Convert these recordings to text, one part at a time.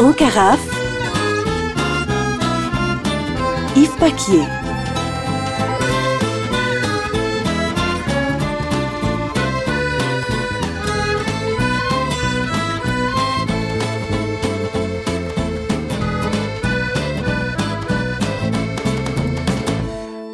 En carafe, Yves Paquier.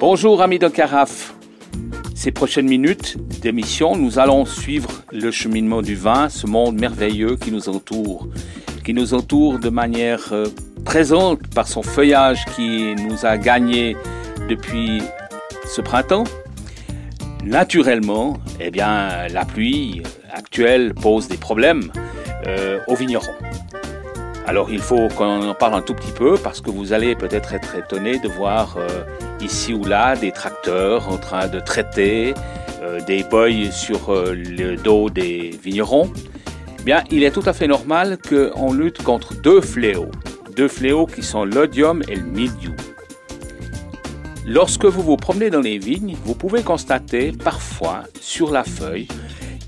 Bonjour amis de Carafe. Ces prochaines minutes d'émission, nous allons suivre le cheminement du vin, ce monde merveilleux qui nous entoure, qui nous entoure de manière euh, présente par son feuillage qui nous a gagné depuis ce printemps. Naturellement, eh bien, la pluie actuelle pose des problèmes euh, aux vignerons. Alors il faut qu'on en parle un tout petit peu parce que vous allez peut-être être étonné de voir euh, ici ou là des tracteurs en train de traiter euh, des boys sur euh, le dos des vignerons. Eh bien, il est tout à fait normal qu'on lutte contre deux fléaux. Deux fléaux qui sont l'odium et le mildiou. Lorsque vous vous promenez dans les vignes, vous pouvez constater parfois sur la feuille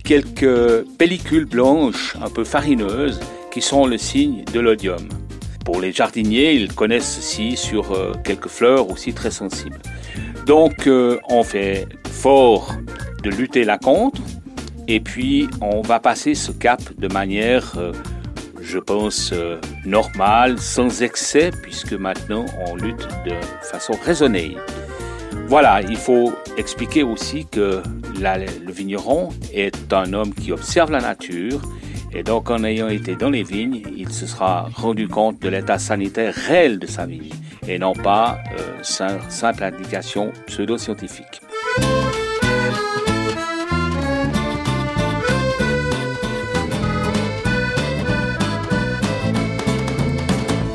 quelques pellicules blanches un peu farineuses qui sont le signe de l'odium. Pour les jardiniers, ils connaissent ceci sur euh, quelques fleurs aussi très sensibles. Donc euh, on fait fort de lutter là contre et puis on va passer ce cap de manière, euh, je pense, normale, sans excès, puisque maintenant on lutte de façon raisonnée. Voilà, il faut expliquer aussi que le vigneron est un homme qui observe la nature et donc, en ayant été dans les vignes, il se sera rendu compte de l'état sanitaire réel de sa vigne et non pas euh, simple indication pseudo-scientifique.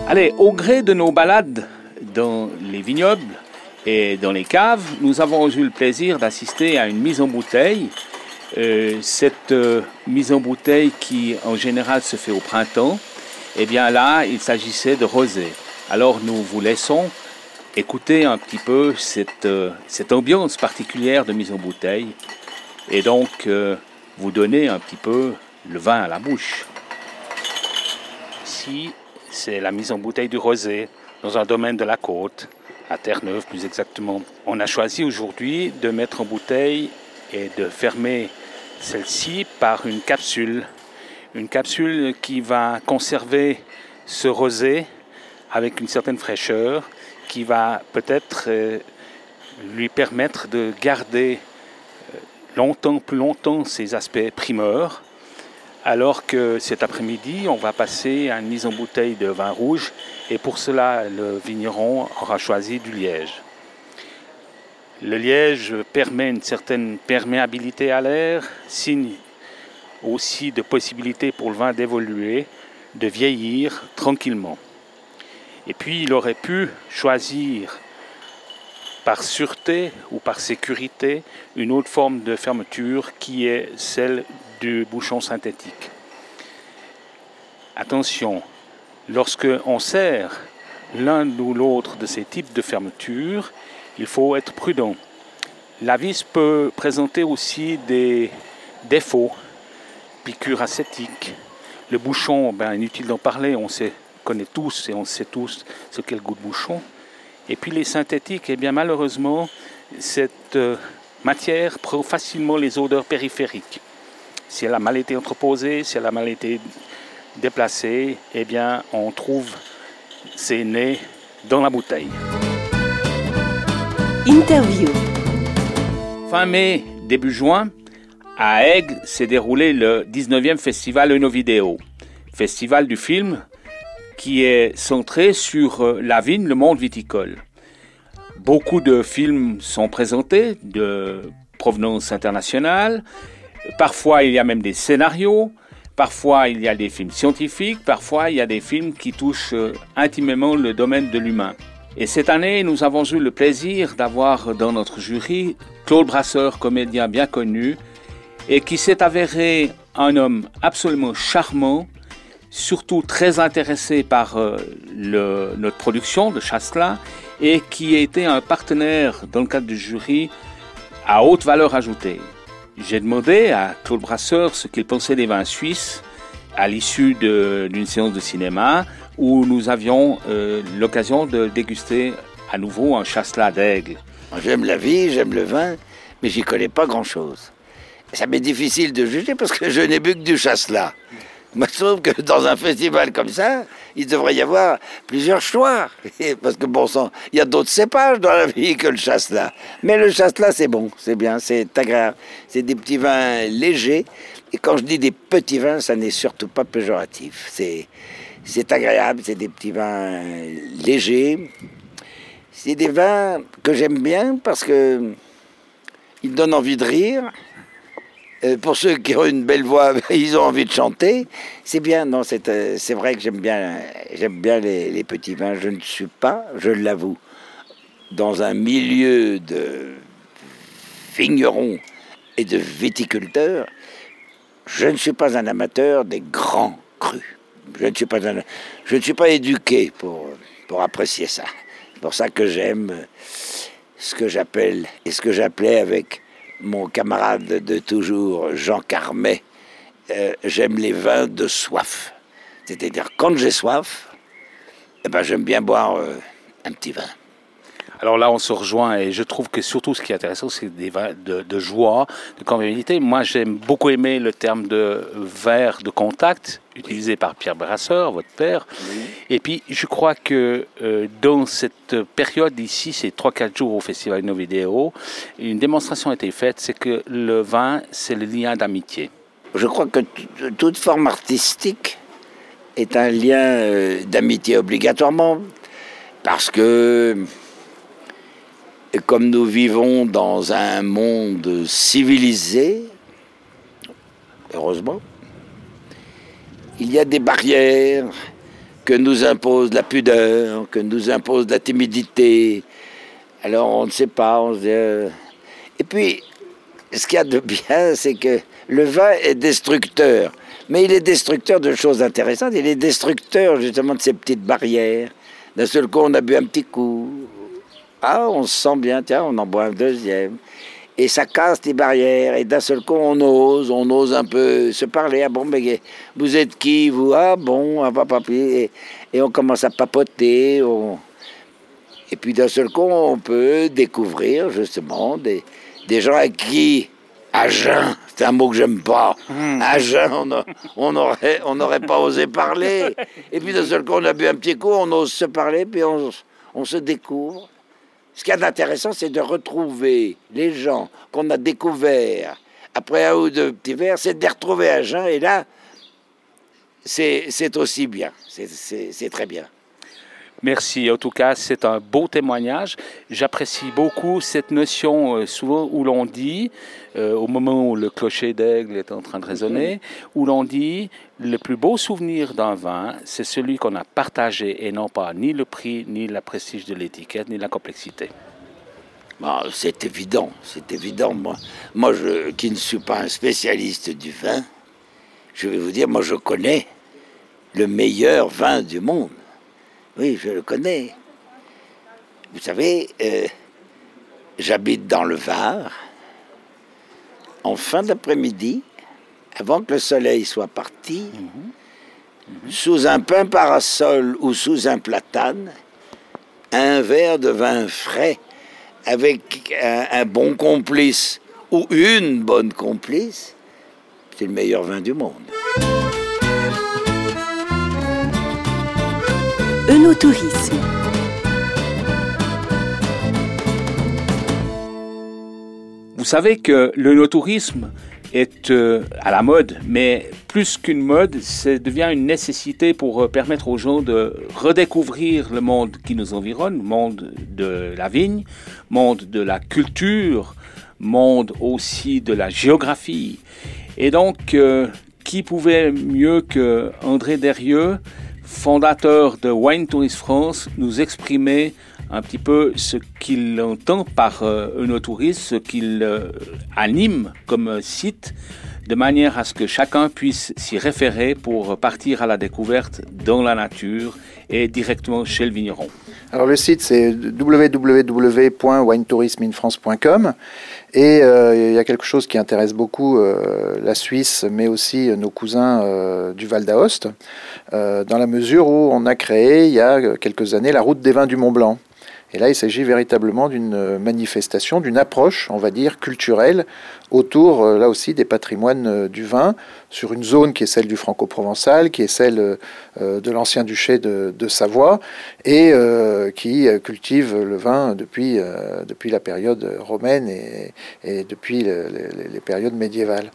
Allez, au gré de nos balades dans les vignobles et dans les caves, nous avons eu le plaisir d'assister à une mise en bouteille cette euh, mise en bouteille qui en général se fait au printemps, eh bien là, il s'agissait de rosé. Alors nous vous laissons écouter un petit peu cette, euh, cette ambiance particulière de mise en bouteille et donc vous donner un petit peu le vin à la bouche. Ici, c'est la mise en bouteille du rosé dans un domaine de la côte, à Terre-Neuve plus exactement. On a choisi aujourd'hui de mettre en bouteille et de fermer celle-ci par une capsule. Une capsule qui va conserver ce rosé avec une certaine fraîcheur, qui va peut-être euh, lui permettre de garder euh, longtemps, plus longtemps ses aspects primeurs, alors que cet après-midi, on va passer à une mise en bouteille de vin rouge, et pour cela, le vigneron aura choisi du liège. Le liège permet une certaine perméabilité à l'air, signe aussi de possibilité pour le vin d'évoluer, de vieillir tranquillement. Et puis il aurait pu choisir par sûreté ou par sécurité une autre forme de fermeture qui est celle du bouchon synthétique. Attention, lorsque on sert l'un ou l'autre de ces types de fermeture, il faut être prudent. La vis peut présenter aussi des défauts, piqûres acétiques. Le bouchon, ben, inutile d'en parler, on sait, connaît tous et on sait tous ce qu'est le goût de bouchon. Et puis les synthétiques, eh bien malheureusement, cette euh, matière prend facilement les odeurs périphériques. Si elle a mal été entreposée, si elle a mal été déplacée, eh bien on trouve ces nez dans la bouteille. Interview. Fin mai, début juin, à Aigues s'est déroulé le 19e festival Enovideo, festival du film qui est centré sur euh, la vigne, le monde viticole. Beaucoup de films sont présentés de provenance internationale. Parfois, il y a même des scénarios. Parfois, il y a des films scientifiques. Parfois, il y a des films qui touchent euh, intimement le domaine de l'humain. Et cette année, nous avons eu le plaisir d'avoir dans notre jury Claude Brasseur, comédien bien connu, et qui s'est avéré un homme absolument charmant, surtout très intéressé par euh, notre production de Chasselas, et qui été un partenaire dans le cadre du jury à haute valeur ajoutée. J'ai demandé à Claude Brasseur ce qu'il pensait des vins suisses à l'issue d'une séance de cinéma où nous avions euh, l'occasion de déguster à nouveau un chasselas d'aigle. J'aime la vie, j'aime le vin, mais j'y connais pas grand-chose. Ça m'est difficile de juger parce que je n'ai bu que du chasselas. Moi, je trouve que dans un festival comme ça, il devrait y avoir plusieurs choix. Parce que bon sang, il y a d'autres cépages dans la vie que le chasselas. Mais le chasselas, c'est bon, c'est bien, c'est agréable. C'est des petits vins légers. Et quand je dis des petits vins, ça n'est surtout pas péjoratif. C'est, c'est agréable, c'est des petits vins légers. C'est des vins que j'aime bien parce que ils donnent envie de rire. Euh, pour ceux qui ont une belle voix, ils ont envie de chanter. C'est bien, non, c'est euh, vrai que j'aime bien, j'aime bien les, petits vins. Je ne suis pas, je l'avoue, dans un milieu de vignerons et de viticulteurs, je ne suis pas un amateur des grands crus. Je ne suis pas, éduqué pour, pour apprécier ça. C'est pour ça que j'aime ce que j'appelle et ce que j'appelais avec mon camarade de toujours, Jean Carmet, euh, j'aime les vins de soif. C'est-à-dire, quand j'ai soif, eh ben, j'aime bien boire euh, un petit vin. Alors là, on se rejoint et je trouve que surtout ce qui est intéressant, c'est des vins de, joie, de convivialité. Moi, j'aime beaucoup aimer le terme de verre de contact utilisé par Pierre Brasseur, votre père. Et puis, je crois que euh, dans cette période ici, ces 3-4 jours au Festival No Vidéo, une démonstration a été faite, c'est que le vin, c'est le lien d'amitié. Je crois que toute forme artistique est un lien euh, d'amitié obligatoirement, parce que et comme nous vivons dans un monde civilisé, heureusement, il y a des barrières que nous impose la pudeur, que nous impose la timidité. Alors on ne sait pas, on se dit, euh, Et puis, ce qu'il y a de bien, c'est que le vin est destructeur. Mais il est destructeur de choses intéressantes. Il est destructeur justement de ces petites barrières. D'un seul coup, on a bu un petit coup. Ah, on se sent bien, tiens, on en boit un deuxième. Et ça casse les barrières. Et d'un seul coup, on ose, on ose un peu se parler. Ah bon, mais vous êtes qui, vous? Ah bon, ah, papa. Et, et on commence à papoter. Et puis d'un seul coup, on peut découvrir justement des, des gens à qui, à jeun, c'est un mot que j'aime pas, hmm. à jeun, on n'aurait on aurait pas osé parler. Et puis d'un seul coup, on a bu un petit coup, on ose se parler, puis on, on se découvre. Ce qui est intéressant, c'est de retrouver les gens qu'on a découverts après un ou deux petits verres, c'est de les retrouver à jeun. Et là, c'est aussi bien. C'est très bien. Merci. En tout cas, c'est un beau témoignage. J'apprécie beaucoup cette notion, euh, souvent où l'on dit, euh, au moment où le clocher d'aigle est en train de résonner, où l'on dit le plus beau souvenir d'un vin, c'est celui qu'on a partagé et non pas ni le prix, ni la prestige de l'étiquette, ni la complexité. C'est évident, c'est évident. Moi, moi je, qui ne suis pas un spécialiste du vin, je vais vous dire, moi je connais le meilleur vin du monde. Oui, je le connais. Vous savez, euh, j'habite dans le Var. En fin d'après-midi, avant que le soleil soit parti, sous un pain parasol ou sous un platane, un verre de vin frais avec un bon complice ou une bonne complice, c'est le meilleur vin du monde. Eunotourisme. Vous savez que le no-tourisme est euh, à la mode, mais plus qu'une mode, ça devient une nécessité pour euh, permettre aux gens de redécouvrir le monde qui nous environne, monde de la vigne, monde de la culture, monde aussi de la géographie. Et donc, euh, qui pouvait mieux que André Derieux fondateur de Wine Tourist France, nous exprimer un petit peu ce qu'il entend par euh, touriste, ce qu'il euh, anime comme site, de manière à ce que chacun puisse s'y référer pour partir à la découverte dans la nature et directement chez le vigneron. Alors le site c'est www.winetourismeinfrance.com et euh, il y a quelque chose qui intéresse beaucoup euh, la Suisse, mais aussi nos cousins euh, du Val d'Aoste, dans la mesure où on a créé il y a quelques années la route des vins du Mont Blanc. Et là, il s'agit véritablement d'une manifestation, d'une approche, on va dire, culturelle autour, euh, là aussi, des patrimoines euh, du vin, sur une zone qui est celle du franco-provençal, qui est celle euh, de l'ancien duché de, Savoie, et qui cultive le vin depuis, depuis la période romaine et, depuis les périodes médiévales.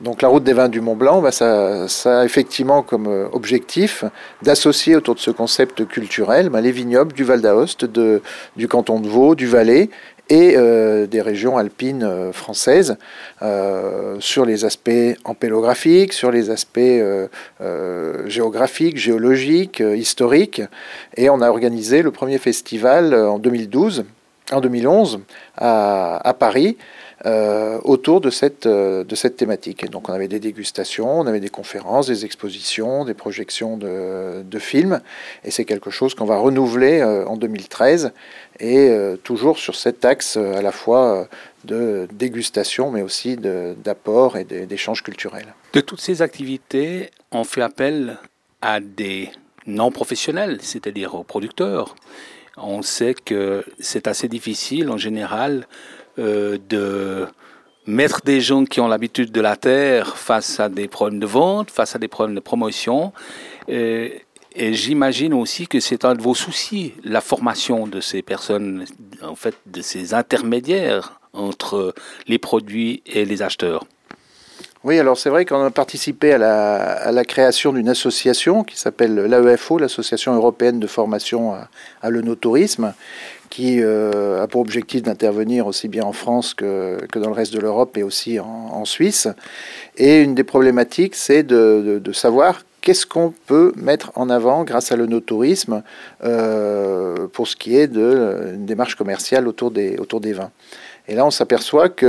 Donc la route des vins du Mont Blanc, bah, ça, a effectivement comme objectif d'associer autour de ce concept culturel bah, les vignobles du Val d'Aoste, du canton de Vaud, du Valais, et euh, des régions alpines euh, françaises euh, sur les aspects ampélographiques, sur les aspects géographiques, géologiques, historiques. Et on a organisé le premier festival en 2012, en 2011 à, à Paris. Autour de cette, de cette thématique. Donc on avait des dégustations, on avait des conférences, des expositions, des projections de, de films, et c'est quelque chose qu'on va renouveler en 2013 et euh, toujours sur cet axe euh, à la fois euh, de dégustation, mais aussi d'apport et d'échanges culturels. De toutes ces activités, on fait appel à des non-professionnels, c'est-à-dire aux producteurs. On sait que c'est assez difficile en général de mettre des gens qui ont l'habitude de la terre face à des problèmes de vente, face à des problèmes de promotion. Et j'imagine aussi que c'est un de vos soucis, la formation de ces personnes, en fait, de ces intermédiaires entre les produits et les acheteurs. Oui, alors c'est vrai qu'on a participé à la, création d'une association qui s'appelle l'AEFO, l'Association européenne de formation à, à qui euh, a pour objectif d'intervenir aussi bien en France que, que, dans le reste de l'Europe et aussi en, Suisse. Et une des problématiques, c'est de, de, savoir qu'est-ce qu'on peut mettre en avant grâce à l'onotourisme euh, pour ce qui est d'une démarche commerciale autour des, autour des vins. Et là, on s'aperçoit qu'il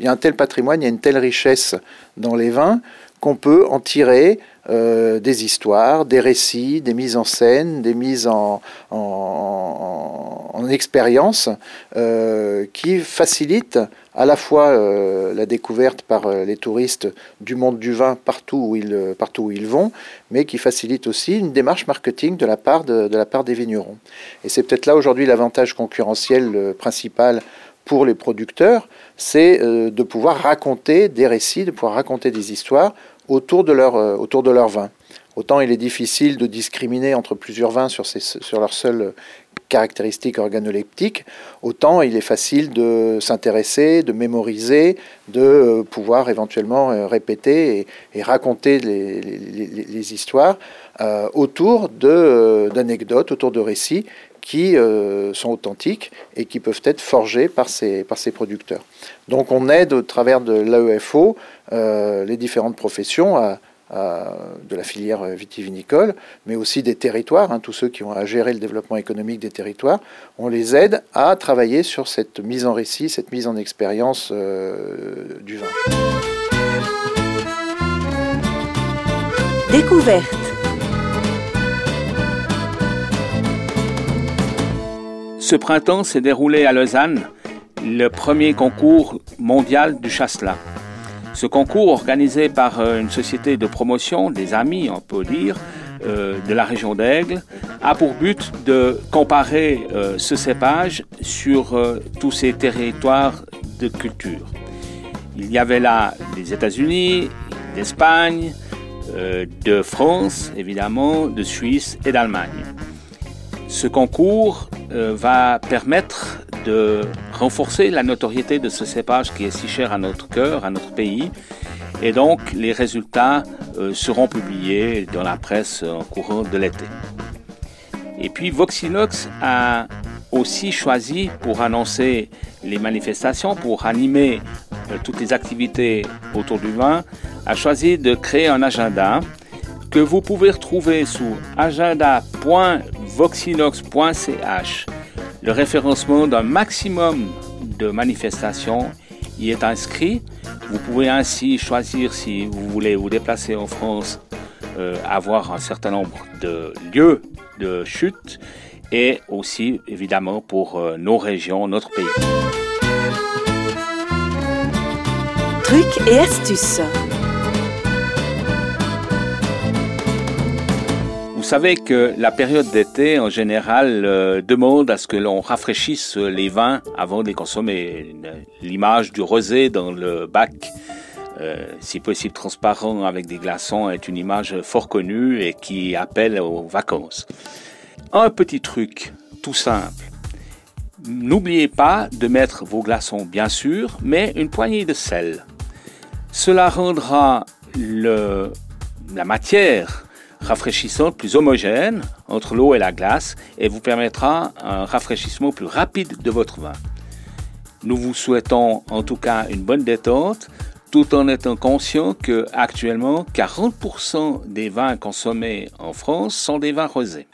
y a un tel patrimoine, il y a une telle richesse dans les vins qu'on peut en tirer euh, des histoires, des récits, des mises en scène, des mises en, en, expérience euh, qui facilitent à la fois euh, la découverte par les touristes du monde du vin partout où, ils, partout où ils vont, mais qui facilitent aussi une démarche marketing de la part, de la part des vignerons. Et c'est peut-être là aujourd'hui l'avantage concurrentiel principal pour les producteurs, c'est de pouvoir raconter des récits, de pouvoir raconter des histoires autour de leur, euh, autour de leur vin. Autant il est difficile de discriminer entre plusieurs vins sur, leurs seules caractéristiques organoleptiques, autant il est facile de s'intéresser, de mémoriser, de euh, pouvoir éventuellement euh, répéter et, raconter les, histoires autour d'anecdotes, autour de récits qui sont authentiques et qui peuvent être forgés par ces, par ces producteurs. Donc on aide au travers de l'AEFO euh, les différentes professions de la filière vitivinicole, mais aussi des territoires, hein, tous ceux qui ont à gérer le développement économique des territoires, on les aide à travailler sur cette mise en récit, cette mise en expérience euh, du vin. Découverte. Ce printemps s'est déroulé à Lausanne le premier concours mondial du chasselas. Ce concours, organisé par euh, une société de promotion, des amis, on peut dire, euh, de la région d'Aigle, a pour but de comparer euh, ce cépage sur tous ces territoires de culture. Il y avait là des États-Unis, d'Espagne, de France, évidemment, de Suisse et d'Allemagne. Ce concours va permettre de renforcer la notoriété de ce cépage qui est si cher à notre cœur, à notre pays. Et donc, les résultats euh, seront publiés dans la presse en courant de l'été. Et puis, Voxinox a aussi choisi pour annoncer les manifestations, pour animer euh, toutes les activités autour du vin, a choisi de créer un agenda que vous pouvez retrouver sous agenda.voxinox.ch le référencement d'un maximum de manifestations y est inscrit. Vous pouvez ainsi choisir si vous voulez vous déplacer en France, euh, avoir un certain nombre de lieux de chute et aussi évidemment pour euh, nos régions, notre pays. Trucs et astuces. Savez que la période d'été, en général, euh, demande à ce que l'on rafraîchisse les vins avant de les consommer. L'image du rosé dans le bac, euh, si possible transparent avec des glaçons, est une image fort connue et qui appelle aux vacances. Un petit truc tout simple. N'oubliez pas de mettre vos glaçons, bien sûr, mais une poignée de sel. Cela rendra la matière rafraîchissante plus homogène entre l'eau et la glace et vous permettra un rafraîchissement plus rapide de votre vin. Nous vous souhaitons en tout cas une bonne détente tout en étant conscient que actuellement 40% des vins consommés en France sont des vins rosés.